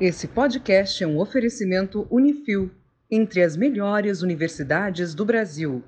Esse podcast é um oferecimento Unifil, entre as melhores universidades do Brasil.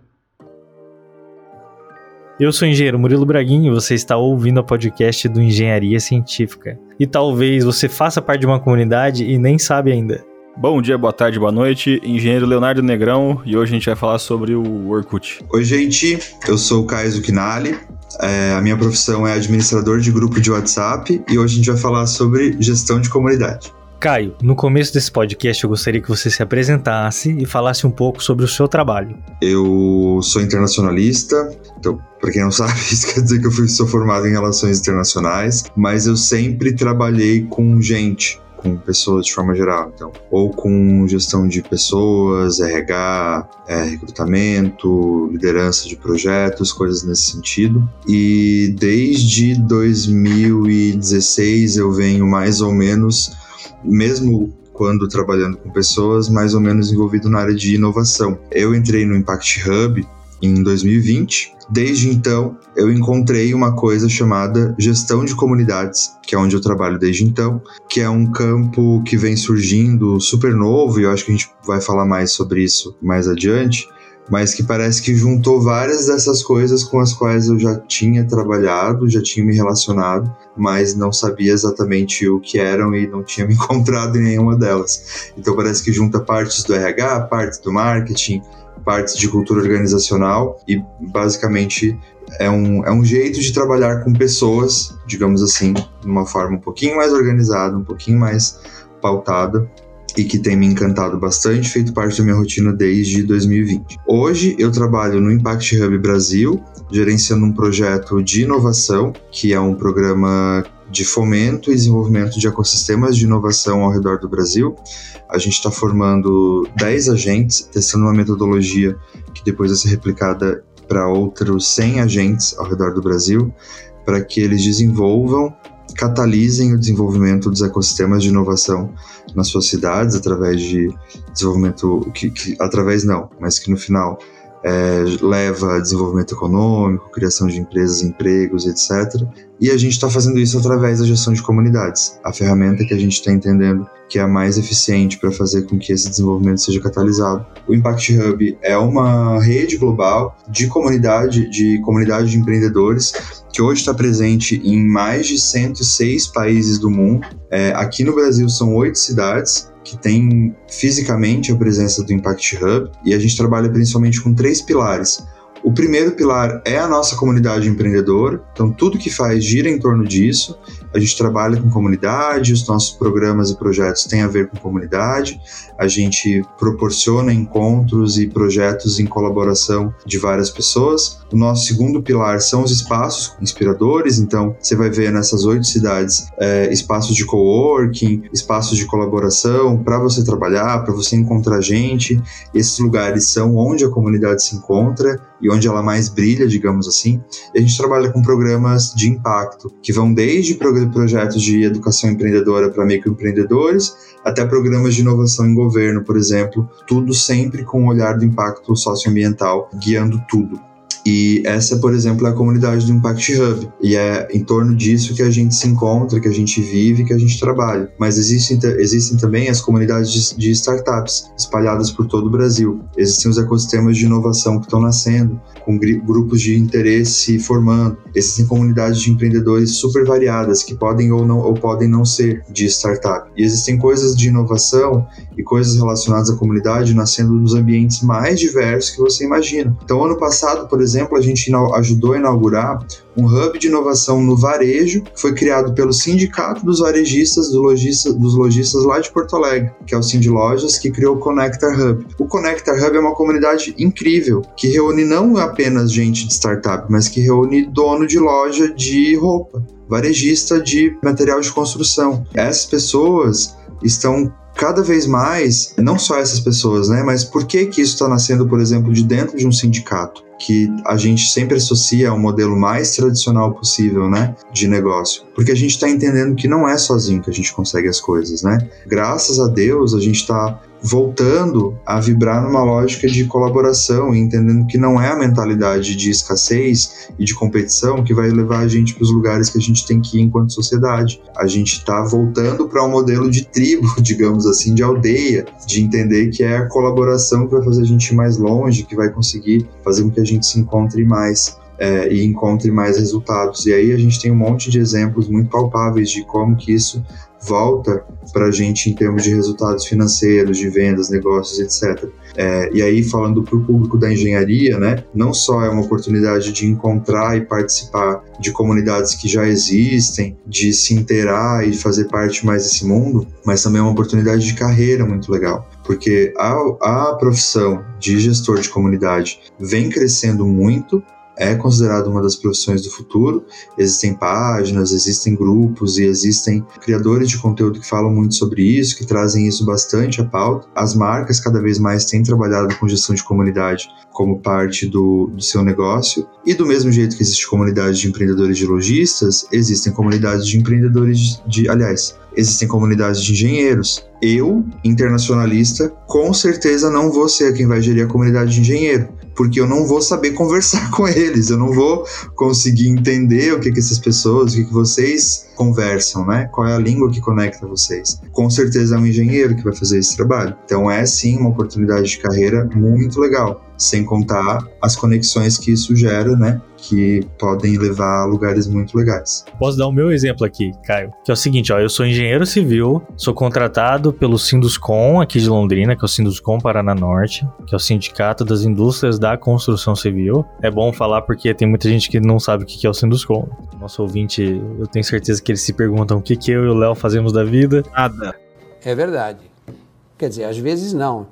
Eu sou o engenheiro Murilo Braguinho e você está ouvindo o podcast do Engenharia Científica. E talvez você faça parte de uma comunidade e nem sabe ainda. Bom dia, boa tarde, boa noite. Engenheiro Leonardo Negrão e hoje a gente vai falar sobre o Orkut. Oi, gente. Eu sou o Caio Zuchinali. É, a minha profissão é administrador de grupo de WhatsApp e hoje a gente vai falar sobre gestão de comunidade. Caio, no começo desse podcast eu gostaria que você se apresentasse e falasse um pouco sobre o seu trabalho. Eu sou internacionalista, então, para quem não sabe, isso quer dizer que eu fui, sou formado em relações internacionais, mas eu sempre trabalhei com gente, com pessoas de forma geral, então, ou com gestão de pessoas, RH, é, recrutamento, liderança de projetos, coisas nesse sentido. E desde 2016 eu venho mais ou menos mesmo quando trabalhando com pessoas, mais ou menos envolvido na área de inovação. Eu entrei no Impact Hub em 2020. Desde então, eu encontrei uma coisa chamada gestão de comunidades, que é onde eu trabalho desde então, que é um campo que vem surgindo super novo, e eu acho que a gente vai falar mais sobre isso mais adiante, mas que parece que juntou várias dessas coisas com as quais eu já tinha trabalhado, já tinha me relacionado, mas não sabia exatamente o que eram e não tinha me encontrado em nenhuma delas. Então parece que junta partes do RH, partes do marketing, partes de cultura organizacional e basicamente é um, é um jeito de trabalhar com pessoas, digamos assim, de uma forma um pouquinho mais organizada, um pouquinho mais pautada e que tem me encantado bastante, feito parte da minha rotina desde 2020. Hoje eu trabalho no Impact Hub Brasil, gerenciando um projeto de inovação, que é um programa de fomento e desenvolvimento de ecossistemas de inovação ao redor do Brasil. A gente está formando 10 agentes, testando uma metodologia que depois vai ser replicada para outros 100 agentes ao redor do Brasil, para que eles desenvolvam catalisem o desenvolvimento dos ecossistemas de inovação nas suas cidades através de desenvolvimento que, que através não, mas que no final é, leva a desenvolvimento econômico, criação de empresas, empregos, etc. E a gente está fazendo isso através da gestão de comunidades, a ferramenta que a gente está entendendo que é a mais eficiente para fazer com que esse desenvolvimento seja catalisado. O Impact Hub é uma rede global de comunidade, de comunidade de empreendedores que hoje está presente em mais de 106 países do mundo. É, aqui no Brasil são oito cidades que tem fisicamente a presença do Impact Hub e a gente trabalha principalmente com três pilares. O primeiro pilar é a nossa comunidade empreendedora, então tudo que faz gira em torno disso. A gente trabalha com comunidade, os nossos programas e projetos têm a ver com comunidade. A gente proporciona encontros e projetos em colaboração de várias pessoas. O nosso segundo pilar são os espaços inspiradores, então você vai ver nessas oito cidades é, espaços de coworking, espaços de colaboração para você trabalhar, para você encontrar gente. Esses lugares são onde a comunidade se encontra e onde ela mais brilha, digamos assim. E a gente trabalha com programas de impacto, que vão desde projetos de educação empreendedora para microempreendedores, até programas de inovação em governo, por exemplo, tudo sempre com o olhar do impacto socioambiental guiando tudo. E essa, por exemplo, é a comunidade do Impact Hub. E é em torno disso que a gente se encontra, que a gente vive, que a gente trabalha. Mas existem, existem também as comunidades de, de startups espalhadas por todo o Brasil. Existem os ecossistemas de inovação que estão nascendo, com grupos de interesse formando. Existem comunidades de empreendedores super variadas que podem ou não ou podem não ser de startup. E existem coisas de inovação e coisas relacionadas à comunidade nascendo nos ambientes mais diversos que você imagina. Então, ano passado, por exemplo, a gente ajudou a inaugurar um hub de inovação no varejo, que foi criado pelo Sindicato dos Varejistas do lojista, dos Lojistas lá de Porto Alegre, que é o Sind Lojas, que criou o Connector Hub. O Connector Hub é uma comunidade incrível, que reúne não apenas gente de startup, mas que reúne dono de loja de roupa, varejista de material de construção. Essas pessoas estão cada vez mais, não só essas pessoas, né, mas por que que isso está nascendo, por exemplo, de dentro de um sindicato? Que a gente sempre associa ao modelo mais tradicional possível, né, de negócio, porque a gente está entendendo que não é sozinho que a gente consegue as coisas, né? Graças a Deus a gente está voltando a vibrar numa lógica de colaboração e entendendo que não é a mentalidade de escassez e de competição que vai levar a gente para os lugares que a gente tem que ir enquanto sociedade. A gente está voltando para um modelo de tribo, digamos assim, de aldeia, de entender que é a colaboração que vai fazer a gente ir mais longe, que vai conseguir fazer com que a gente se encontre mais. É, e encontre mais resultados. E aí a gente tem um monte de exemplos muito palpáveis de como que isso volta para a gente em termos de resultados financeiros, de vendas, negócios, etc. É, e aí, falando para o público da engenharia, né, não só é uma oportunidade de encontrar e participar de comunidades que já existem, de se inteirar e fazer parte mais desse mundo, mas também é uma oportunidade de carreira muito legal. Porque a, a profissão de gestor de comunidade vem crescendo muito é considerado uma das profissões do futuro. Existem páginas, existem grupos e existem criadores de conteúdo que falam muito sobre isso, que trazem isso bastante à pauta. As marcas cada vez mais têm trabalhado com gestão de comunidade como parte do, do seu negócio. E do mesmo jeito que existe comunidade de empreendedores de lojistas, existem comunidades de empreendedores de, de aliás, existem comunidades de engenheiros. Eu, internacionalista, com certeza não vou ser quem vai gerir a comunidade de engenheiro porque eu não vou saber conversar com eles, eu não vou conseguir entender o que, que essas pessoas, o que, que vocês conversam, né? Qual é a língua que conecta vocês. Com certeza é um engenheiro que vai fazer esse trabalho. Então é sim uma oportunidade de carreira muito legal, sem contar as conexões que isso gera, né? que podem levar a lugares muito legais. Posso dar o meu exemplo aqui, Caio? Que é o seguinte, ó, eu sou engenheiro civil, sou contratado pelo Sinduscom aqui de Londrina, que é o Sinduscom Paraná Norte, que é o Sindicato das Indústrias da Construção Civil. É bom falar porque tem muita gente que não sabe o que é o Sinduscom. Nosso ouvinte, eu tenho certeza que eles se perguntam o que, que eu e o Léo fazemos da vida. Nada. É verdade. Quer dizer, às vezes não.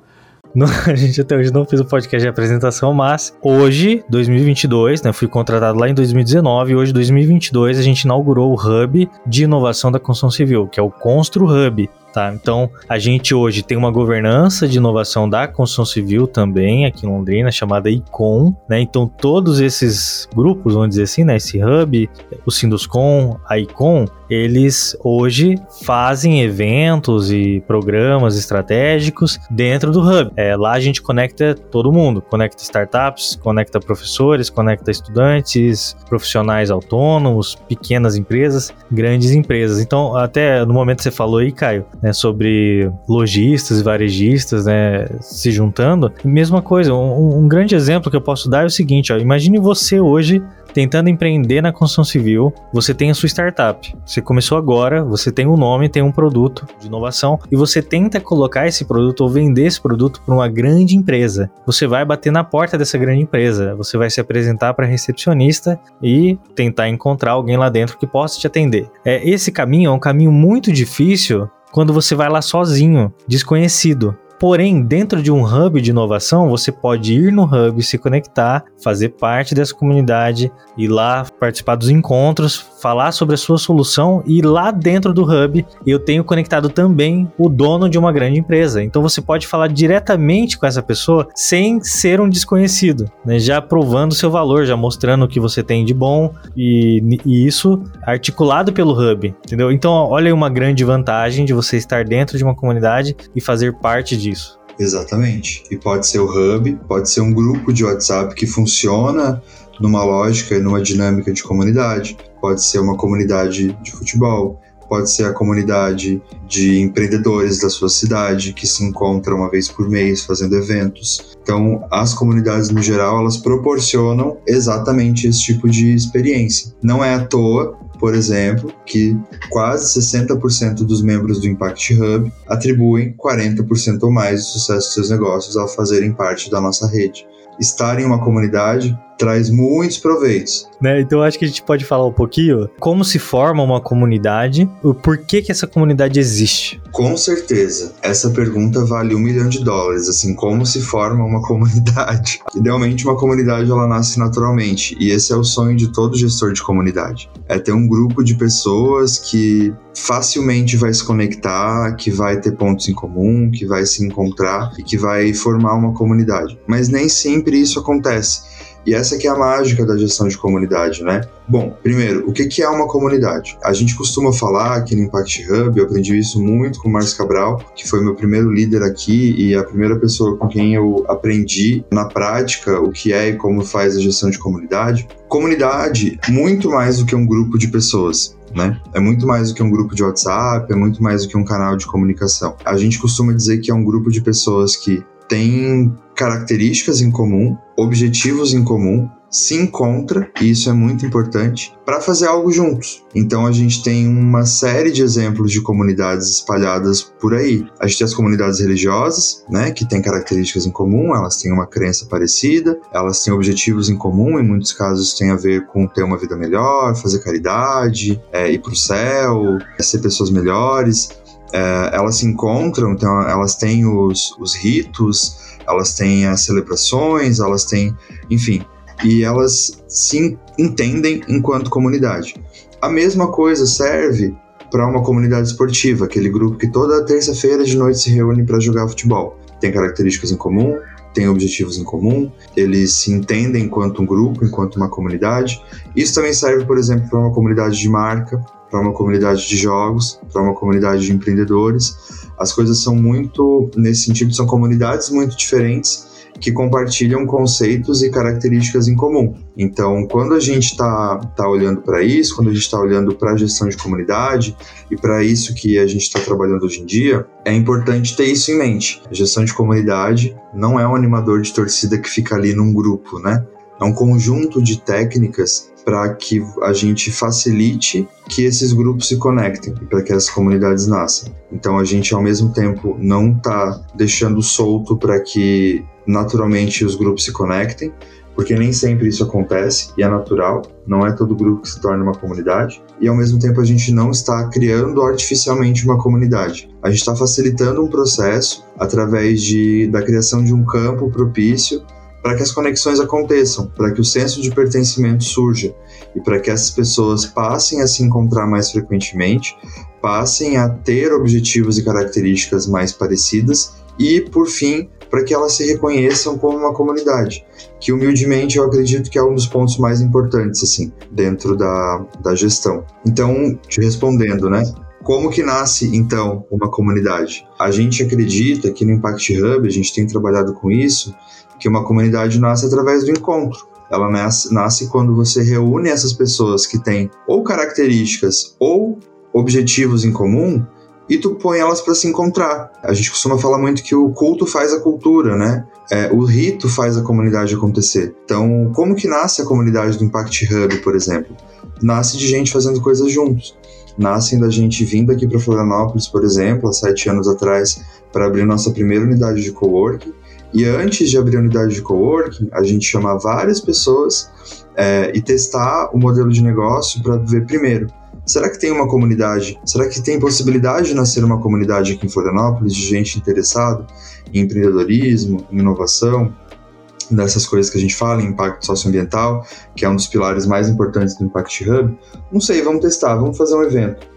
a gente até hoje não fez o podcast de apresentação, mas hoje, 2022, né, fui contratado lá em 2019, hoje, 2022, a gente inaugurou o Hub de Inovação da Construção Civil, que é o Constru Hub. Tá? Então, a gente hoje tem uma governança de inovação da construção civil também aqui em Londrina, chamada ICOM, né? Então, todos esses grupos, vamos dizer assim, né? Esse hub, o Sinduscom, a ICOM, eles hoje fazem eventos e programas estratégicos dentro do hub. É, lá a gente conecta todo mundo, conecta startups, conecta professores, conecta estudantes, profissionais autônomos, pequenas empresas, grandes empresas. Então, até no momento que você falou aí, Caio, né, sobre lojistas e varejistas né, se juntando. Mesma coisa, um, um, grande exemplo que eu posso dar é o seguinte: ó, imagine você hoje tentando empreender na construção civil, você tem a sua startup. Você começou agora, você tem um nome, tem um produto de inovação e você tenta colocar esse produto ou vender esse produto para uma grande empresa. Você vai bater na porta dessa grande empresa, você vai se apresentar para recepcionista e tentar encontrar alguém lá dentro que possa te atender. É, esse caminho é um caminho muito difícil quando você vai lá sozinho, desconhecido. Porém, dentro de um hub de inovação, você pode ir no hub, se conectar, fazer parte dessa comunidade, ir lá participar dos encontros, falar sobre a sua solução e lá dentro do hub eu tenho conectado também o dono de uma grande empresa. Então você pode falar diretamente com essa pessoa sem ser um desconhecido, né? já provando seu valor, já mostrando o que você tem de bom e, e isso articulado pelo hub, entendeu? Então olha aí uma grande vantagem de você estar dentro de uma comunidade e fazer parte disso. Exatamente. E pode ser o hub, pode ser um grupo de WhatsApp que funciona numa lógica e numa dinâmica de comunidade, pode ser uma comunidade de futebol, pode ser a comunidade de empreendedores da sua cidade que se encontram uma vez por mês fazendo eventos. Então, as comunidades no geral, elas proporcionam exatamente esse tipo de experiência. Não é à toa por exemplo, que quase 60% dos membros do Impact Hub atribuem 40% ou mais do sucesso de seus negócios ao fazerem parte da nossa rede. Estar em uma comunidade traz muitos proveitos. Né? Então acho que a gente pode falar um pouquinho como se forma uma comunidade, o porquê que essa comunidade existe. Com certeza. Essa pergunta vale um milhão de dólares, assim, como se forma uma comunidade. Idealmente uma comunidade ela nasce naturalmente, e esse é o sonho de todo gestor de comunidade. É ter um grupo de pessoas que facilmente vai se conectar, que vai ter pontos em comum, que vai se encontrar e que vai formar uma comunidade. Mas nem sempre isso acontece. E essa que é a mágica da gestão de comunidade, né? Bom, primeiro, o que é uma comunidade? A gente costuma falar aqui no Impact Hub, eu aprendi isso muito com o Márcio Cabral, que foi meu primeiro líder aqui e a primeira pessoa com quem eu aprendi na prática o que é e como faz a gestão de comunidade. Comunidade, muito mais do que um grupo de pessoas. Né? É muito mais do que um grupo de WhatsApp, é muito mais do que um canal de comunicação. A gente costuma dizer que é um grupo de pessoas que tem características em comum, objetivos em comum, se encontra, e isso é muito importante, para fazer algo juntos. Então a gente tem uma série de exemplos de comunidades espalhadas por aí. A gente tem as comunidades religiosas, né, que têm características em comum, elas têm uma crença parecida, elas têm objetivos em comum, em muitos casos tem a ver com ter uma vida melhor, fazer caridade, é, ir para o céu, é, ser pessoas melhores é, elas se encontram, então elas têm os, os ritos, elas têm as celebrações, elas têm, enfim, e elas se entendem enquanto comunidade. A mesma coisa serve para uma comunidade esportiva, aquele grupo que toda terça-feira de noite se reúne para jogar futebol. Tem características em comum, tem objetivos em comum, eles se entendem enquanto um grupo, enquanto uma comunidade. Isso também serve, por exemplo, para uma comunidade de marca, para uma comunidade de jogos, para uma comunidade de empreendedores. As coisas são muito, nesse sentido, são comunidades muito diferentes que compartilham conceitos e características em comum. Então, quando a gente está tá olhando para isso, quando a gente está olhando para a gestão de comunidade e para isso que a gente está trabalhando hoje em dia, é importante ter isso em mente. A gestão de comunidade não é um animador de torcida que fica ali num grupo, né? É um conjunto de técnicas para que a gente facilite que esses grupos se conectem e para que as comunidades nasçam. Então a gente ao mesmo tempo não está deixando solto para que naturalmente os grupos se conectem, porque nem sempre isso acontece e é natural, não é todo grupo que se torna uma comunidade, e ao mesmo tempo a gente não está criando artificialmente uma comunidade. A gente está facilitando um processo através de, da criação de um campo propício para que as conexões aconteçam, para que o senso de pertencimento surja e para que essas pessoas passem a se encontrar mais frequentemente, passem a ter objetivos e características mais parecidas e, por fim, para que elas se reconheçam como uma comunidade, que humildemente eu acredito que é um dos pontos mais importantes assim dentro da, da gestão. Então, te respondendo, né? Como que nasce então uma comunidade? A gente acredita que no Impact Hub a gente tem trabalhado com isso que uma comunidade nasce através do encontro. Ela nasce, quando você reúne essas pessoas que têm ou características ou objetivos em comum e tu põe elas para se encontrar. A gente costuma falar muito que o culto faz a cultura, né? É, o rito faz a comunidade acontecer. Então, como que nasce a comunidade do Impact Hub, por exemplo? Nasce de gente fazendo coisas juntos. Nascem da gente vindo aqui para Florianópolis, por exemplo, há sete anos atrás, para abrir nossa primeira unidade de coworking e antes de abrir a unidade de coworking, a gente chamar várias pessoas é, e testar o modelo de negócio para ver primeiro. Será que tem uma comunidade? Será que tem possibilidade de nascer uma comunidade aqui em Florianópolis de gente interessada em empreendedorismo, em inovação, nessas coisas que a gente fala, impacto socioambiental, que é um dos pilares mais importantes do Impact Hub? Não sei, vamos testar, vamos fazer um evento.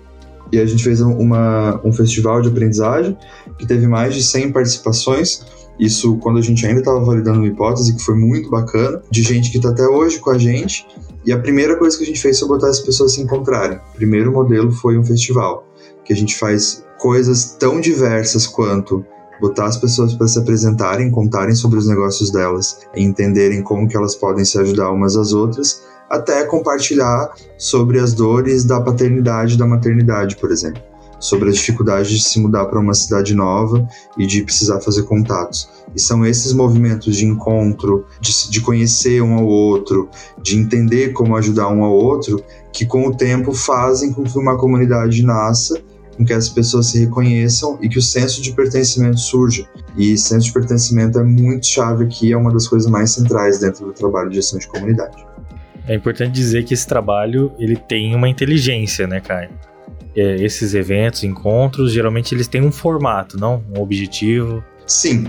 E a gente fez uma, um festival de aprendizagem que teve mais de 100 participações isso quando a gente ainda estava validando uma hipótese que foi muito bacana, de gente que está até hoje com a gente. E a primeira coisa que a gente fez foi botar as pessoas se encontrarem. O primeiro modelo foi um festival, que a gente faz coisas tão diversas quanto botar as pessoas para se apresentarem, contarem sobre os negócios delas, entenderem como que elas podem se ajudar umas às outras, até compartilhar sobre as dores da paternidade da maternidade, por exemplo sobre a dificuldade de se mudar para uma cidade nova e de precisar fazer contatos. E são esses movimentos de encontro, de, de conhecer um ao outro, de entender como ajudar um ao outro, que com o tempo fazem com que uma comunidade nasça com que as pessoas se reconheçam e que o senso de pertencimento surja. E senso de pertencimento é muito chave aqui, é uma das coisas mais centrais dentro do trabalho de gestão de comunidade. É importante dizer que esse trabalho ele tem uma inteligência, né, Caio? é, esses eventos, encontros, geralmente eles têm um formato, não? Um objetivo. Sim.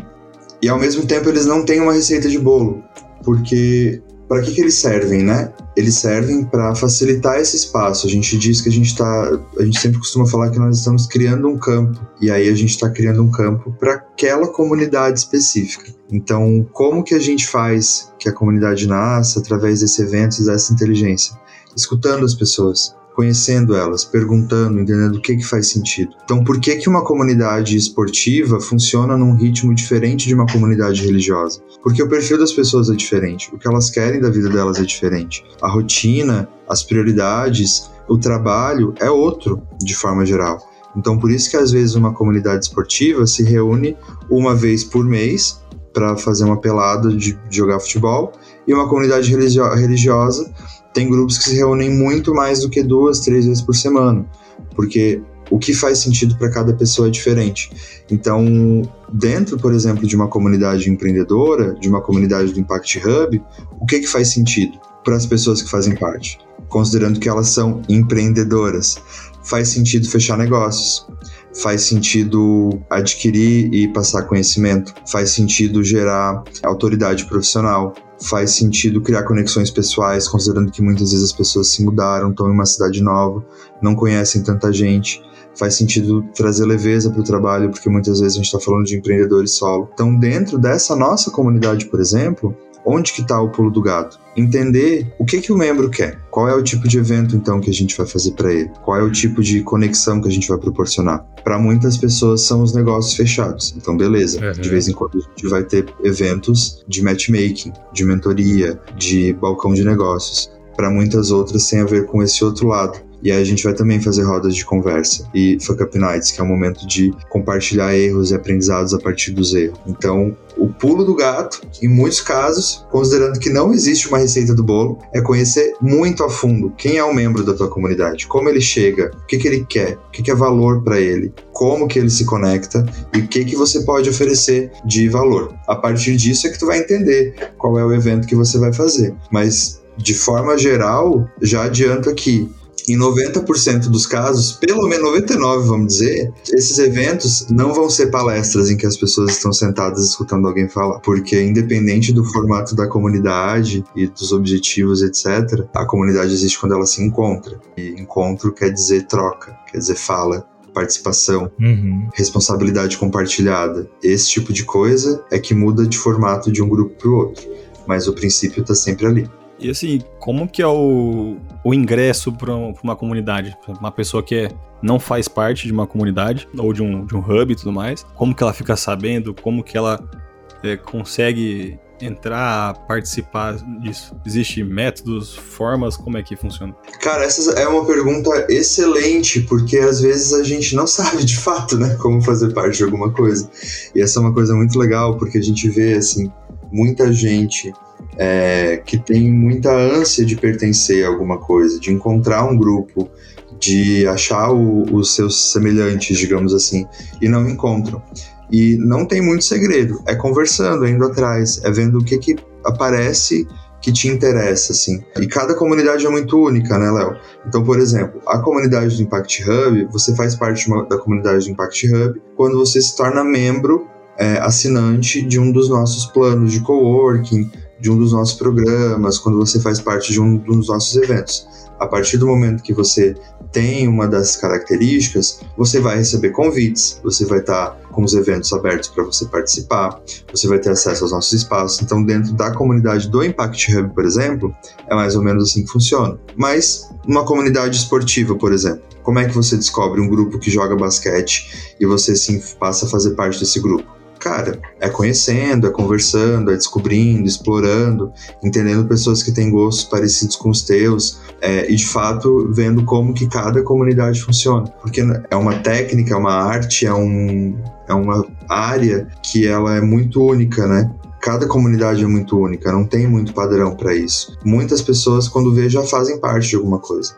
E ao mesmo tempo eles não têm uma receita de bolo. Porque para que, que eles servem, né? Eles servem para facilitar esse espaço. A gente diz que a gente está, a gente sempre costuma falar que nós estamos criando um campo e aí a gente está criando um campo para aquela comunidade específica. Então, como que a gente faz que a comunidade nasça através desses eventos, dessa inteligência? Escutando as pessoas, conhecendo elas, perguntando, entendendo o que, que faz sentido. Então, por que, que uma comunidade esportiva funciona num ritmo diferente de uma comunidade religiosa? Porque o perfil das pessoas é diferente, o que elas querem da vida delas é diferente. A rotina, as prioridades, o trabalho é outro, de forma geral. Então, por isso que às vezes uma comunidade esportiva se reúne uma vez por mês para fazer uma pelada de, jogar futebol, e uma comunidade religio religiosa tem grupos que se reúnem muito mais do que duas, três vezes por semana, porque o que faz sentido para cada pessoa é diferente. Então, dentro, por exemplo, de uma comunidade empreendedora, de uma comunidade do Impact Hub, o que, que faz sentido para as pessoas que fazem parte? Considerando que elas são empreendedoras, faz sentido fechar negócios, faz sentido adquirir e passar conhecimento, faz sentido gerar autoridade profissional, faz sentido criar conexões pessoais, considerando que muitas vezes as pessoas se mudaram, estão em uma cidade nova, não conhecem tanta gente. Faz sentido trazer leveza para o trabalho, porque muitas vezes a gente está falando de empreendedores solo. Então, dentro dessa nossa comunidade, por exemplo, Onde que está o pulo do gato? Entender o que que o membro quer. Qual é o tipo de evento então que a gente vai fazer para ele? Qual é o tipo de conexão que a gente vai proporcionar? Para muitas pessoas são os negócios fechados. Então beleza. Uhum. De vez em quando a gente vai ter eventos de matchmaking, de mentoria, de balcão de negócios. Para muitas outras tem a ver com esse outro lado e aí a gente vai também fazer rodas de conversa e Fuck Up Nights, que é um momento de compartilhar erros e aprendizados a partir dos erros. Então, o pulo do gato, em muitos casos, considerando que não existe uma receita do bolo, é conhecer muito a fundo quem é o membro da tua comunidade, como ele chega, o que, que ele quer, o que, que é valor para ele, como que ele se conecta e o que, que você pode oferecer de valor. A partir disso é que tu vai entender qual é o evento que você vai fazer. Mas de forma geral, já adianto aqui, em 90% dos casos, pelo menos 99, vamos dizer, esses eventos não vão ser palestras em que as pessoas estão sentadas escutando alguém falar, porque independente do formato da comunidade e dos objetivos, etc, a comunidade existe quando ela se encontra. E encontro quer dizer troca, quer dizer fala, participação, uhum. responsabilidade compartilhada. Esse tipo de coisa é que muda de formato de um grupo para o outro, mas o princípio está sempre ali. E assim, como que é o, o ingresso para uma comunidade? Uma pessoa que é, não faz parte de uma comunidade ou de um, de um hub e tudo mais, como que ela fica sabendo? Como que ela é, consegue entrar, participar disso? Existe métodos, formas, como é que funciona? Cara, essa é uma pergunta excelente, porque às vezes a gente não sabe de fato, né, como fazer parte de alguma coisa. E essa é uma coisa muito legal, porque a gente vê, assim, muita gente é, que tem muita ânsia de pertencer a alguma coisa, de encontrar um grupo, de achar os seus semelhantes, digamos assim, e não encontram. E não tem muito segredo, é conversando, é indo atrás, é vendo o que, que aparece que te interessa, assim. E cada comunidade é muito única, né, Léo? Então, por exemplo, a comunidade do Impact Hub, você faz parte uma, da comunidade do Impact Hub quando você se torna membro é, assinante de um dos nossos planos de coworking, de um dos nossos programas, quando você faz parte de um dos nossos eventos. A partir do momento que você tem uma dessas características, você vai receber convites, você vai estar com os eventos abertos para você participar, você vai ter acesso aos nossos espaços. Então, dentro da comunidade do Impact Hub, por exemplo, é mais ou menos assim que funciona. Mas, uma comunidade esportiva, por exemplo, como é que você descobre um grupo que joga basquete e você sim passa a fazer parte desse grupo? Cara, é conhecendo, é conversando, é descobrindo, explorando, entendendo pessoas que têm gostos parecidos com os teus é, e de fato vendo como que cada comunidade funciona, porque é uma técnica, é uma arte, é um é uma área que ela é muito única, né? Cada comunidade é muito única, não tem muito padrão para isso. Muitas pessoas, quando vê, já fazem parte de alguma coisa.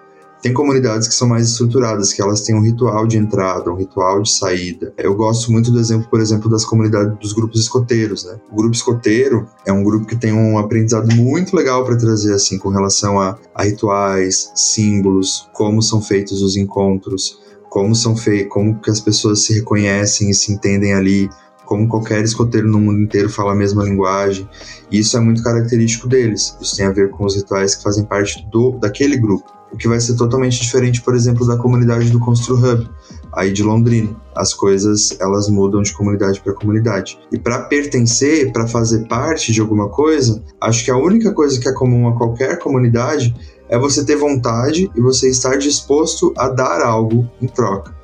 Tem comunidades que são mais estruturadas, que elas têm um ritual de entrada, um ritual de saída. Eu gosto muito do exemplo, por exemplo, das comunidades dos grupos escoteiros, né? O grupo escoteiro é um grupo que tem um aprendizado muito legal para trazer assim com relação a, a rituais, símbolos, como são feitos os encontros, como são feitos, como que as pessoas se reconhecem e se entendem ali, como qualquer escoteiro no mundo inteiro fala a mesma linguagem. E isso é muito característico deles. Isso tem a ver com os rituais que fazem parte do daquele grupo o que vai ser totalmente diferente, por exemplo, da comunidade do Constru Hub. aí de Londrina. As coisas elas mudam de comunidade para comunidade. E para pertencer, para fazer parte de alguma coisa, acho que a única coisa que é comum a qualquer comunidade é você ter vontade e você estar disposto a dar algo em troca.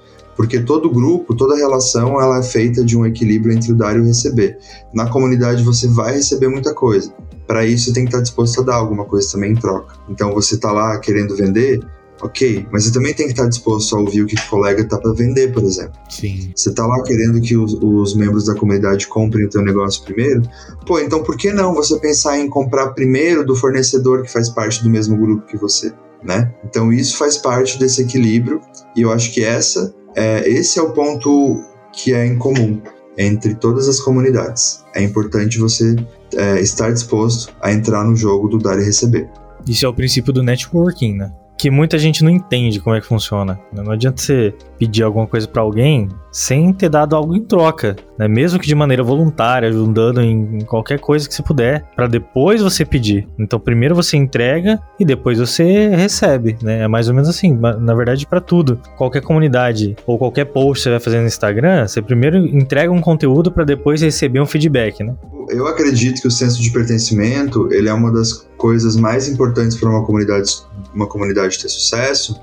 Porque todo grupo, toda relação, ela é feita de um equilíbrio entre o dar e o receber. Na comunidade você vai receber muita coisa. Para isso você tem que estar disposto a dar alguma coisa também em troca. Então você está lá querendo vender, ok, mas você também tem que estar disposto a ouvir o que o colega está para vender, por exemplo. Sim. Você está lá querendo que os, os, membros da comunidade comprem o teu negócio primeiro? Pô, então por que não você pensar em comprar primeiro do fornecedor que faz parte do mesmo grupo que você, né? Então isso faz parte desse equilíbrio e eu acho que essa é, esse é o ponto que é em comum entre todas as comunidades. É importante você é, estar disposto a entrar no jogo do dar e receber. Isso é o princípio do networking, né? que muita gente não entende como é que funciona. Né? Não adianta você pedir alguma coisa para alguém sem ter dado algo em troca, né? Mesmo que de maneira voluntária, ajudando em qualquer coisa que você puder, para depois você pedir. Então, primeiro você entrega e depois você recebe, né? É mais ou menos assim, na verdade, para tudo. Qualquer comunidade ou qualquer post que você vai fazer no Instagram, você primeiro entrega um conteúdo para depois receber um feedback, né? Eu acredito que o senso de pertencimento, ele é uma das coisas mais importantes para uma comunidade, uma comunidade ter sucesso,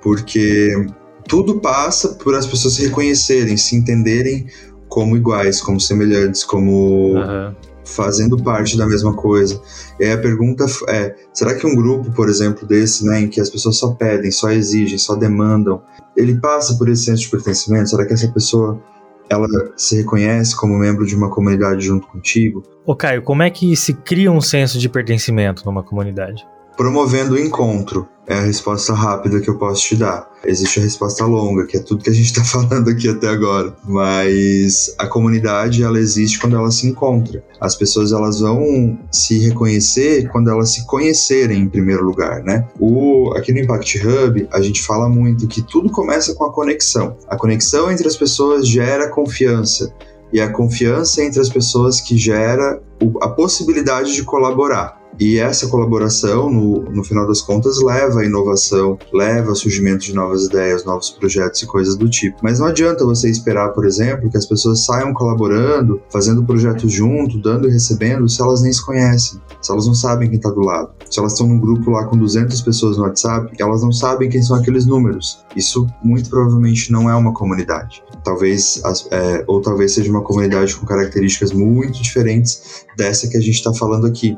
porque tudo passa por as pessoas se reconhecerem, se entenderem como iguais, como semelhantes, como uhum. fazendo parte da mesma coisa. E aí a pergunta é: será que um grupo, por exemplo, desse, né, em que as pessoas só pedem, só exigem, só demandam, ele passa por esse senso de pertencimento? Será que essa pessoa ela se reconhece como membro de uma comunidade junto contigo? Ô Caio, como é que se cria um senso de pertencimento numa comunidade? Promovendo o encontro é a resposta rápida que eu posso te dar. Existe a resposta longa, que é tudo que a gente está falando aqui até agora. Mas a comunidade ela existe quando ela se encontra. As pessoas elas vão se reconhecer quando elas se conhecerem em primeiro lugar, né? O aqui no Impact Hub a gente fala muito que tudo começa com a conexão. A conexão entre as pessoas gera confiança e a confiança entre as pessoas que gera a possibilidade de colaborar. E essa colaboração, no, no final das contas, leva à inovação, leva ao surgimento de novas ideias, novos projetos e coisas do tipo. Mas não adianta você esperar, por exemplo, que as pessoas saiam colaborando, fazendo projetos junto, dando e recebendo, se elas nem se conhecem, se elas não sabem quem está do lado. Se elas estão num grupo lá com 200 pessoas no WhatsApp, elas não sabem quem são aqueles números. Isso muito provavelmente não é uma comunidade. Talvez, é, ou talvez seja uma comunidade com características muito diferentes dessa que a gente está falando aqui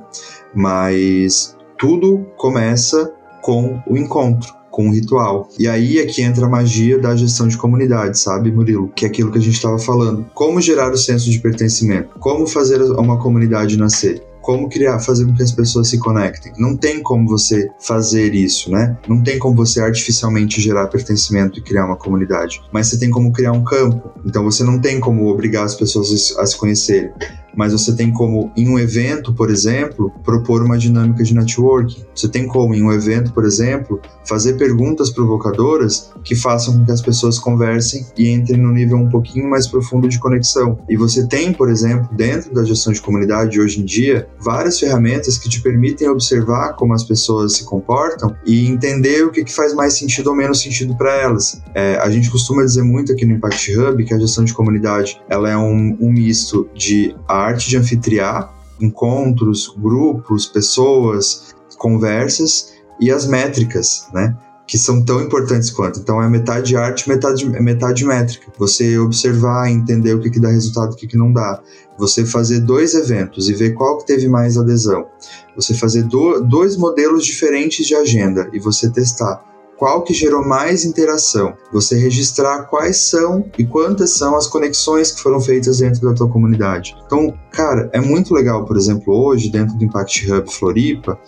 mas tudo começa com o encontro, com o ritual. E aí é que entra a magia da gestão de comunidade, sabe, Murilo? Que é aquilo que a gente estava falando. Como gerar o senso de pertencimento? Como fazer uma comunidade nascer? como criar, fazer com que as pessoas se conectem. Não tem como você fazer isso, né? Não tem como você artificialmente gerar pertencimento e criar uma comunidade, mas você tem como criar um campo. Então você não tem como obrigar as pessoas a se conhecerem mas você tem como, em um evento, por exemplo, propor uma dinâmica de networking. Você tem como, em um evento, por exemplo, fazer perguntas provocadoras que façam com que as pessoas conversem e entrem no nível um pouquinho mais profundo de conexão. E você tem, por exemplo, dentro da gestão de comunidade hoje em dia, várias ferramentas que te permitem observar como as pessoas se comportam e entender o que, que faz mais sentido ou menos sentido para elas. É, a gente costuma dizer muito aqui no Impact Hub que a gestão de comunidade ela é um, um misto de arte arte de anfitriar encontros, grupos, pessoas, conversas e as métricas, né? Que são tão importantes quanto. Então é metade arte, metade, metade métrica. Você observar, entender o que, que dá resultado, o que, que não dá. Você fazer dois eventos e ver qual que teve mais adesão. Você fazer do, dois modelos diferentes de agenda e você testar qual que gerou mais interação, você registrar quais são e quantas são as conexões que foram feitas dentro da tua comunidade. Então, cara, é muito legal, por exemplo, hoje dentro do Impact Hub Floripa,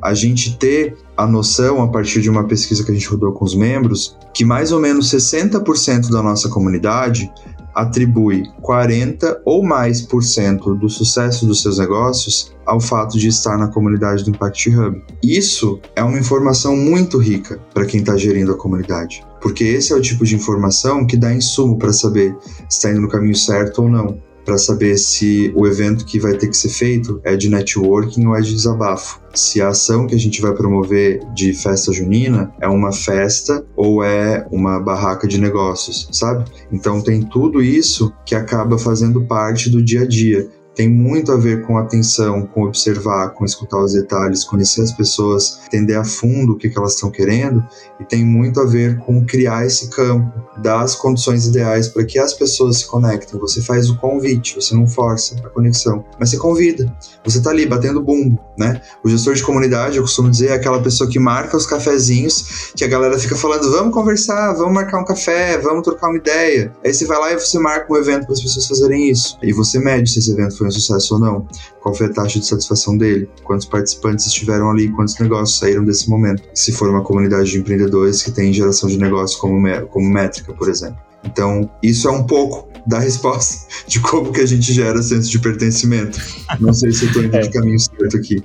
a gente ter a noção a partir de uma pesquisa que a gente rodou com os membros que mais ou menos 60% da nossa comunidade atribui 40 ou mais por cento do sucesso dos seus negócios ao fato de estar na comunidade do Impact Hub. Isso é uma informação muito rica para quem está gerindo a comunidade, porque esse é o tipo de informação que dá insumo para saber se está indo no caminho certo ou não. para saber se o evento que vai ter que ser feito é de networking ou é de desabafo. Se a ação que a gente vai promover de festa junina é uma festa ou é uma barraca de negócios, sabe? Então tem tudo isso que acaba fazendo parte do dia a dia tem muito a ver com atenção, com observar, com escutar os detalhes, conhecer as pessoas, entender a fundo o que, elas estão querendo, e tem muito a ver com criar esse campo, dar as condições ideais para que as pessoas se conectem. Você faz o convite, você não força a conexão, mas você convida. Você está ali batendo bumbo, né? O gestor de comunidade, eu costumo dizer, é aquela pessoa que marca os cafezinhos, que a galera fica falando, vamos conversar, vamos marcar um café, vamos trocar uma ideia. Aí você vai lá e você marca um evento para as pessoas fazerem isso. E você mede se esse evento foi foi um sucesso ou não, qual foi a taxa de satisfação dele, quantos participantes estiveram ali, quantos negócios saíram desse momento, se for uma comunidade de empreendedores que tem geração de negócio como, como métrica, por exemplo. Então, isso é um pouco da resposta de como que a gente gera senso de pertencimento. Não sei se eu estou indo é. de caminho certo aqui.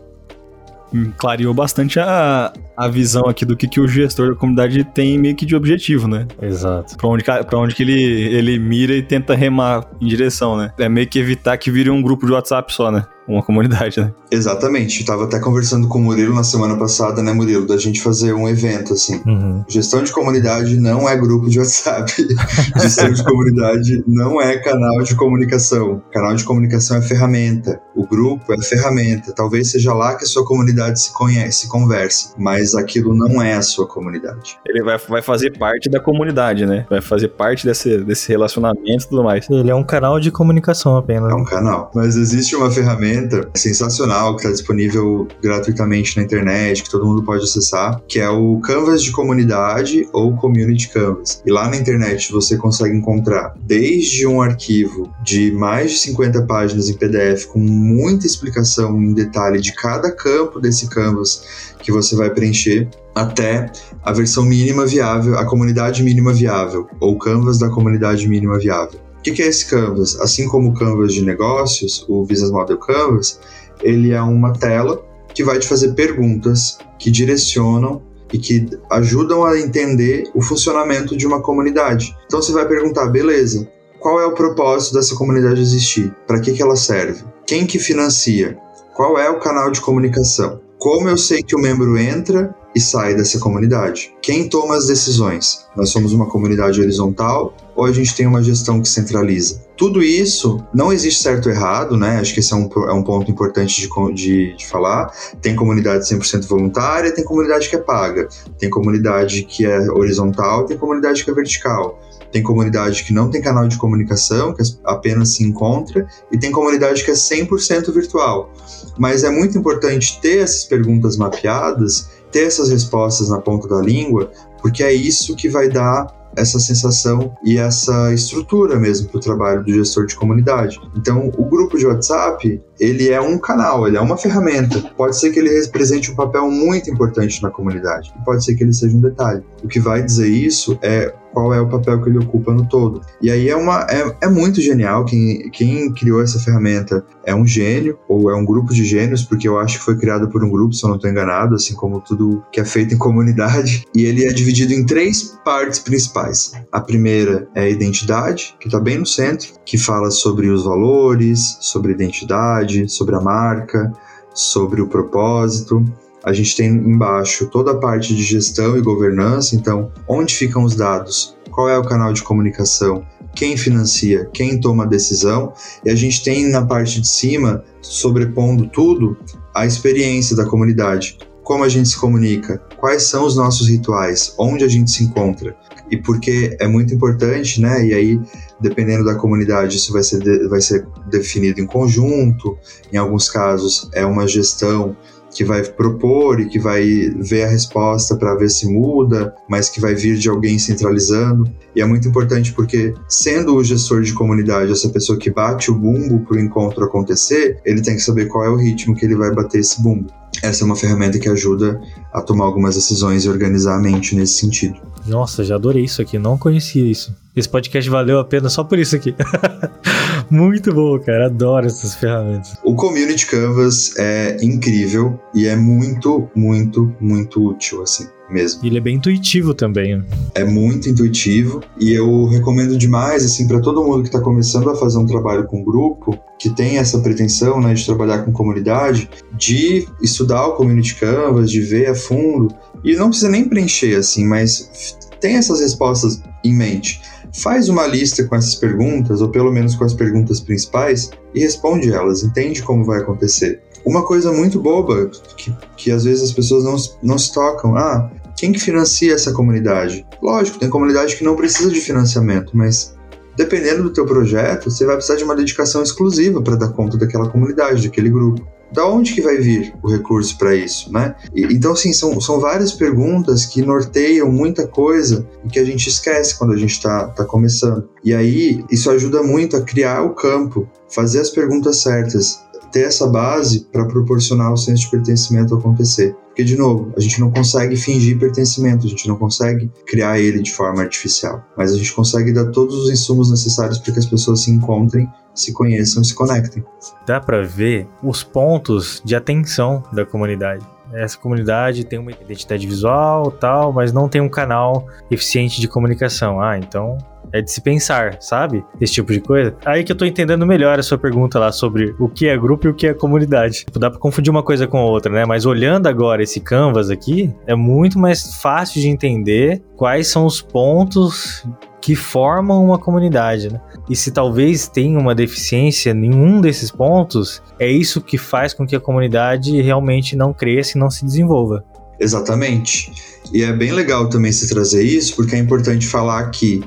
Hum, clareou bastante a, a visão aqui do que, que o gestor da comunidade tem meio que de objetivo, né? Exato. Pra onde, pra onde que ele, ele mira e tenta remar em direção, né? É meio que evitar que vire um grupo de WhatsApp só, né? uma comunidade, né? Exatamente. Eu tava até conversando com o Murilo na semana passada, né, Murilo, da gente fazer um evento, assim. Uhum. Gestão de comunidade não é grupo de WhatsApp. Gestão de comunidade não é canal de comunicação. Canal de comunicação é ferramenta. O grupo é ferramenta. Talvez seja lá que a sua comunidade se conhece, se converse, mas aquilo não é a sua comunidade. Ele vai, vai fazer parte da comunidade, né? Vai fazer parte desse, desse relacionamento e tudo mais. Ele é um canal de comunicação apenas. É um canal. Mas existe uma ferramenta ferramenta sensacional que está disponível gratuitamente na internet, que todo mundo pode acessar, que é o Canvas de comunidade ou Community Canvas. E lá na internet você consegue encontrar desde um arquivo de mais de 50 páginas em PDF com muita explicação em detalhe de cada campo desse Canvas que você vai preencher, até a versão mínima viável, a comunidade mínima viável, ou Canvas da comunidade mínima viável. O que, é esse Canvas? Assim como o Canvas de negócios, o Business Model Canvas, ele é uma tela que vai te fazer perguntas que direcionam e que ajudam a entender o funcionamento de uma comunidade. Então você vai perguntar, beleza, qual é o propósito dessa comunidade existir? Para que, que ela serve? Quem que financia? Qual é o canal de comunicação? Como eu sei que o membro entra e sai dessa comunidade? Quem toma as decisões? Nós somos uma comunidade horizontal ou a gente tem uma gestão que centraliza? Tudo isso não existe certo ou errado, né? Acho que esse é um, é um ponto importante de, de, de falar. Tem comunidade 100% voluntária, tem comunidade que é paga, tem comunidade que é horizontal, tem comunidade que é vertical. Tem comunidade que não tem canal de comunicação, que apenas se encontra, e tem comunidade que é 100% virtual. Mas é muito importante ter essas perguntas mapeadas, ter essas respostas na ponta da língua, porque é isso que vai dar essa sensação e essa estrutura mesmo para o trabalho do gestor de comunidade. Então, o grupo de WhatsApp, ele é um canal, ele é uma ferramenta. Pode ser que ele represente um papel muito importante na comunidade, pode ser que ele seja um detalhe. O que vai dizer isso é qual é o papel que ele ocupa no todo. E aí é, uma, é, é muito genial. Quem, quem criou essa ferramenta é um gênio, ou é um grupo de gênios, porque eu acho que foi criado por um grupo, se eu não estou enganado, assim como tudo que é feito em comunidade. E ele é dividido em três partes principais. A primeira é a identidade, que está bem no centro, que fala sobre os valores, sobre a identidade, sobre a marca, sobre o propósito. A gente tem embaixo toda a parte de gestão e governança, então, onde ficam os dados? Qual é o canal de comunicação? Quem financia? Quem toma a decisão? E a gente tem na parte de cima, sobrepondo tudo, a experiência da comunidade. Como a gente se comunica? Quais são os nossos rituais? Onde a gente se encontra? E porque é muito importante, né? E aí, dependendo da comunidade, isso vai ser, de, vai ser definido em conjunto. Em alguns casos, é uma gestão que vai propor e que vai ver a resposta para ver se muda, mas que vai vir de alguém centralizando. E é muito importante porque, sendo o gestor de comunidade essa pessoa que bate o bumbo para o encontro acontecer, ele tem que saber qual é o ritmo que ele vai bater esse bumbo. Essa é uma ferramenta que ajuda a tomar algumas decisões e organizar a mente nesse sentido. Nossa, já adorei isso aqui, não conhecia isso. Esse podcast valeu a pena só por isso aqui. Muito bom, cara. Adoro essas ferramentas. O Community Canvas é incrível e é muito, muito, muito útil, assim. mesmo. Ele é bem intuitivo também. Né? É muito intuitivo e eu recomendo demais assim para todo mundo que está começando a fazer um trabalho com grupo, que tem essa pretensão, né, de trabalhar com comunidade, de estudar o Community Canvas, de ver a fundo e não precisa nem preencher assim, mas tem essas respostas em mente. Faz uma lista com essas perguntas, ou pelo menos com as perguntas principais, e responde elas, entende como vai acontecer. Uma coisa muito boba, que, que às vezes as pessoas não, não se tocam, ah, quem que financia essa comunidade? Lógico, tem comunidade que não precisa de financiamento, mas dependendo do teu projeto, você vai precisar de uma dedicação exclusiva para dar conta daquela comunidade, daquele grupo da onde que vai vir o recurso para isso, né? E, então, assim, são, são várias perguntas que norteiam muita coisa e que a gente esquece quando a gente está tá começando. E aí, isso ajuda muito a criar o campo, fazer as perguntas certas, ter essa base para proporcionar o senso de pertencimento acontecer. Porque, de novo, a gente não consegue fingir pertencimento, a gente não consegue criar ele de forma artificial, mas a gente consegue dar todos os insumos necessários para que as pessoas se encontrem se conheçam e se conectem. Dá para ver os pontos de atenção da comunidade. Essa comunidade tem uma identidade visual, tal, mas não tem um canal eficiente de comunicação. Ah, então é de se pensar, sabe? Esse tipo de coisa. Aí que eu tô entendendo melhor a sua pergunta lá sobre o que é grupo e o que é comunidade. Tipo, dá pra confundir uma coisa com a outra, né? Mas olhando agora esse canvas aqui, é muito mais fácil de entender quais são os pontos que formam uma comunidade, né? E se talvez tenha uma deficiência em um desses pontos, é isso que faz com que a comunidade realmente não cresça e não se desenvolva. Exatamente. E é bem legal também se trazer isso, porque é importante falar que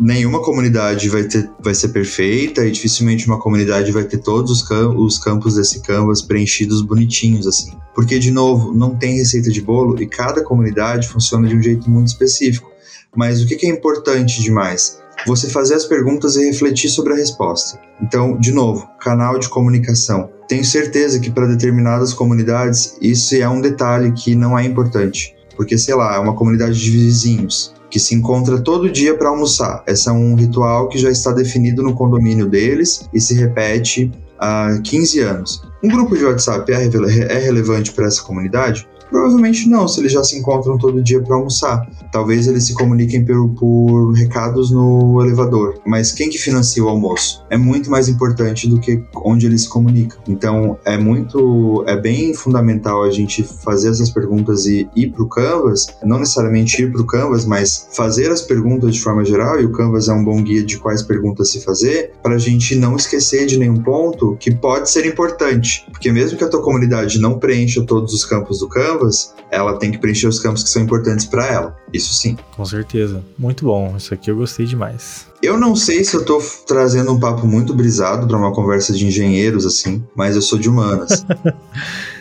nenhuma comunidade vai, ter, vai ser perfeita e dificilmente uma comunidade vai ter todos os, cam os campos desse canvas preenchidos bonitinhos assim. Porque, de novo, não tem receita de bolo e cada comunidade funciona de um jeito muito específico. Mas o que, é importante demais? Você fazer as perguntas e refletir sobre a resposta. Então, de novo, canal de comunicação. Tenho certeza que para determinadas comunidades isso é um detalhe que não é importante. Porque, sei lá, é uma comunidade de vizinhos que se encontra todo dia para almoçar. Esse é um ritual que já está definido no condomínio deles e se repete há 15 anos. Um grupo de WhatsApp é, é relevante para essa comunidade? Provavelmente não, se eles já se encontram todo dia para almoçar. Talvez eles se comuniquem por, por, recados no elevador. Mas quem que financia o almoço? É muito mais importante do que onde eles se comunicam. Então é muito, é bem fundamental a gente fazer essas perguntas e ir para o Canvas. Não necessariamente ir para o Canvas, mas fazer as perguntas de forma geral. E o Canvas é um bom guia de quais perguntas se fazer, para a gente não esquecer de nenhum ponto que pode ser importante. Porque mesmo que a tua comunidade não preencha todos os campos do Canvas Canvas, ela tem que preencher os campos que são importantes para ela. Isso sim. Com certeza. Muito bom. Isso aqui eu gostei demais. Eu não sei se eu tô trazendo um papo muito brisado para uma conversa de engenheiros assim, mas eu sou de humanas.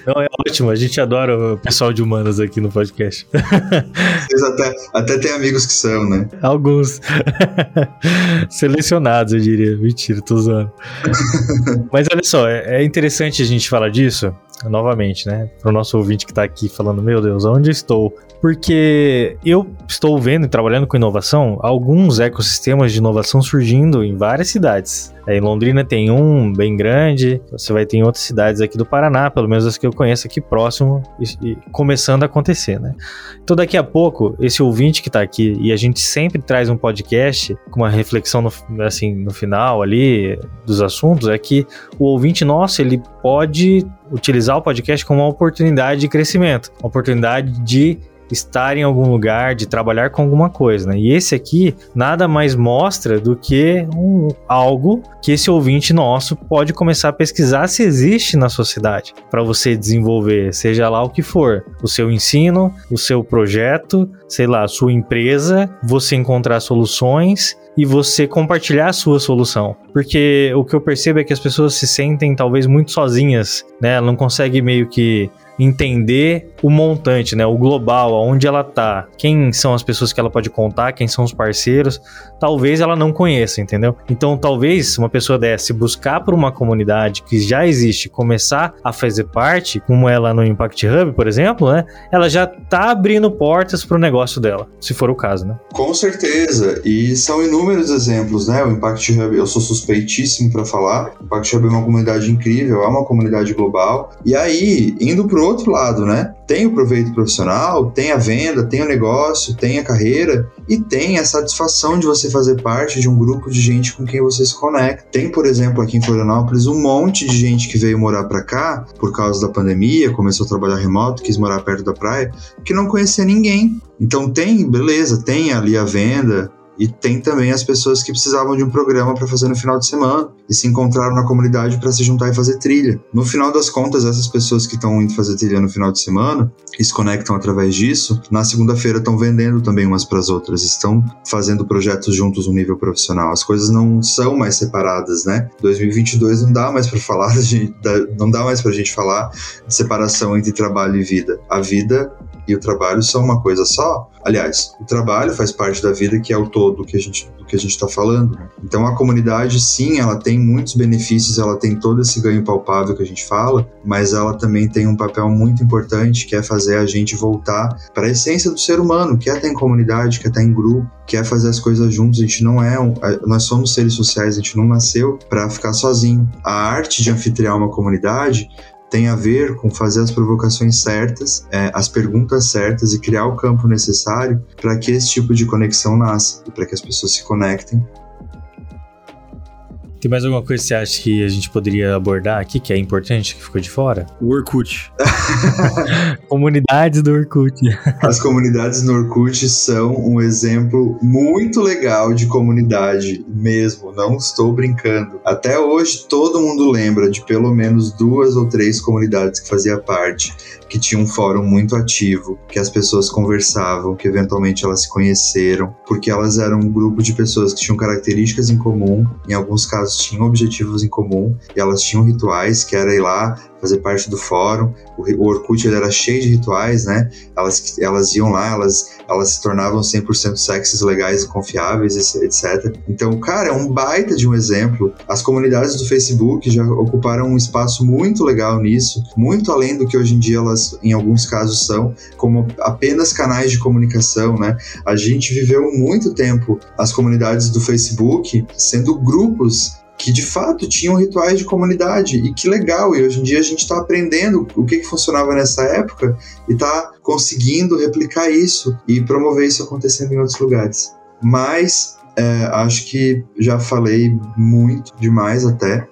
Não, é ótimo, a gente adora o pessoal de humanas aqui no podcast. Vocês até, até tem amigos que são, né? Alguns. Selecionados, eu diria. Mentira, tô zoando. Mas olha só, é, é interessante a gente falar disso, novamente, né? Para o nosso ouvinte que está aqui falando, meu Deus, onde estou? Porque eu estou vendo e trabalhando com inovação alguns ecossistemas de inovação surgindo em várias cidades. É, em Londrina tem um bem grande, você vai ter em outras cidades aqui do Paraná, pelo menos as que eu conheço aqui próximo, e, e começando a acontecer, né? Então daqui a pouco, esse ouvinte que está aqui, e a gente sempre traz um podcast com uma reflexão no, assim, no final ali dos assuntos, é que o ouvinte nosso, ele pode utilizar o podcast como uma oportunidade de crescimento, uma oportunidade de estar em algum lugar, de trabalhar com alguma coisa, né? E esse aqui nada mais mostra do que um, algo que esse ouvinte nosso pode começar a pesquisar se existe na sociedade para você desenvolver, seja lá o que for, o seu ensino, o seu projeto, sei lá, a sua empresa, você encontrar soluções e você compartilhar a sua solução. Porque o que eu percebo é que as pessoas se sentem talvez muito sozinhas, né? Não consegue meio que entender o montante, né, o global, aonde ela tá, quem são as pessoas que ela pode contar, quem são os parceiros, talvez ela não conheça, entendeu? Então, talvez uma pessoa desse buscar por uma comunidade que já existe, começar a fazer parte, como ela no Impact Hub, por exemplo, né, ela já tá abrindo portas para o negócio dela, se for o caso, né? Com certeza, e são inúmeros exemplos, né? O Impact Hub, eu sou suspeitíssimo para falar. O Impact Hub é uma comunidade incrível, é uma comunidade global. E aí, indo pro outro lado, né? Tem o proveito profissional, tem a venda, tem o negócio, tem a carreira e tem a satisfação de você fazer parte de um grupo de gente com quem você se conecta. Tem, por exemplo, aqui em Florianópolis, um monte de gente que veio morar para cá por causa da pandemia, começou a trabalhar remoto, quis morar perto da praia, que não conhecia ninguém. Então tem, beleza, tem ali a venda, e tem também as pessoas que precisavam de um programa para fazer no final de semana e se encontraram na comunidade para se juntar e fazer trilha. No final das contas, essas pessoas que estão indo fazer trilha no final de semana e se conectam através disso, na segunda-feira estão vendendo também umas para as outras, estão fazendo projetos juntos no nível profissional. As coisas não são mais separadas, né? 2022 não dá mais para falar, não dá mais para a gente falar de separação entre trabalho e vida. A vida e o trabalho são uma coisa só. Aliás, o trabalho faz parte da vida que é o todo que a gente do que a gente está falando. Então a comunidade, sim, ela tem muitos benefícios, ela tem todo esse ganho palpável que a gente fala, mas ela também tem um papel muito importante que é fazer a gente voltar para a essência do ser humano, que é estar em comunidade, que é estar em grupo, que é fazer as coisas juntos. A gente não é, um, nós somos seres sociais, a gente não nasceu para ficar sozinho. A arte de anfitriar uma comunidade tem a ver com fazer as provocações certas, é, as perguntas certas e criar o campo necessário para que esse tipo de conexão nasça e para que as pessoas se conectem tem mais alguma coisa que você acha que a gente poderia abordar aqui que é importante, que ficou de fora? O Orkut. comunidades do Orkut. As comunidades no Orkut são um exemplo muito legal de comunidade mesmo, não estou brincando. Até hoje todo mundo lembra de pelo menos duas ou três comunidades que fazia parte que tinha um fórum muito ativo, que as pessoas conversavam, que eventualmente elas se conheceram, porque elas eram um grupo de pessoas que tinham características em comum, em alguns casos tinham objetivos em comum, e elas tinham rituais, que era ir lá fazer parte do fórum. O, o Orkut ele era cheio de rituais, né? Elas, elas iam lá, elas, elas se tornavam 100% sexys, legais e confiáveis, etc. Então, cara, é um baita de um exemplo. As comunidades do Facebook já ocuparam um espaço muito legal nisso, muito além do que hoje em dia elas, em alguns casos, são, como apenas canais de comunicação, né? A gente viveu muito tempo as comunidades do Facebook sendo grupos que de fato tinham rituais de comunidade e que legal. E hoje em dia a gente está aprendendo o que, que funcionava nessa época e está conseguindo replicar isso e promover isso acontecendo em outros lugares. Mas é, acho que já falei muito demais até.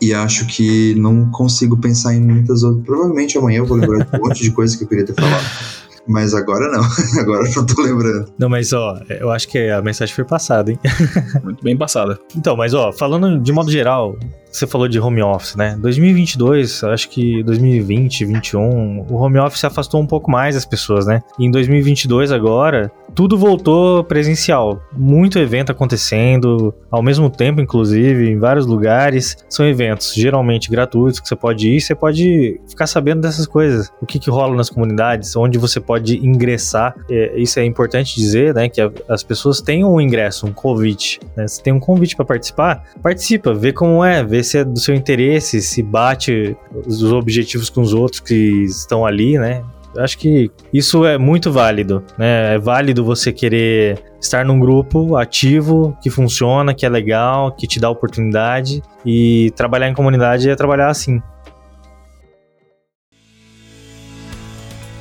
E acho que não consigo pensar em muitas outras. Provavelmente amanhã eu vou lembrar de um monte de coisa que eu queria ter falado. Mas agora não, agora eu não tô lembrando. Não, mas ó, eu acho que a mensagem foi passada, hein? Muito bem passada. Então, mas ó, falando de modo geral, você falou de home office, né? 2022, acho que 2020, 2021, o home office afastou um pouco mais das pessoas, né? E em 2022 agora, tudo voltou presencial. Muito evento acontecendo, ao mesmo tempo, inclusive, em vários lugares. São eventos geralmente gratuitos que você pode ir, você pode ficar sabendo dessas coisas. O que, que rola nas comunidades, onde você pode ingressar. É, isso é importante dizer, né? Que a, as pessoas têm um ingresso, um convite. Né? Se tem um convite para participar, participa, vê como é, vê se é do seu interesse, se bate os objetivos com os outros que estão ali, né? Acho que isso é muito válido, né? É válido você querer estar num grupo ativo, que funciona, que é legal, que te dá oportunidade e trabalhar em comunidade é trabalhar assim.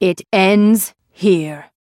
It ends here.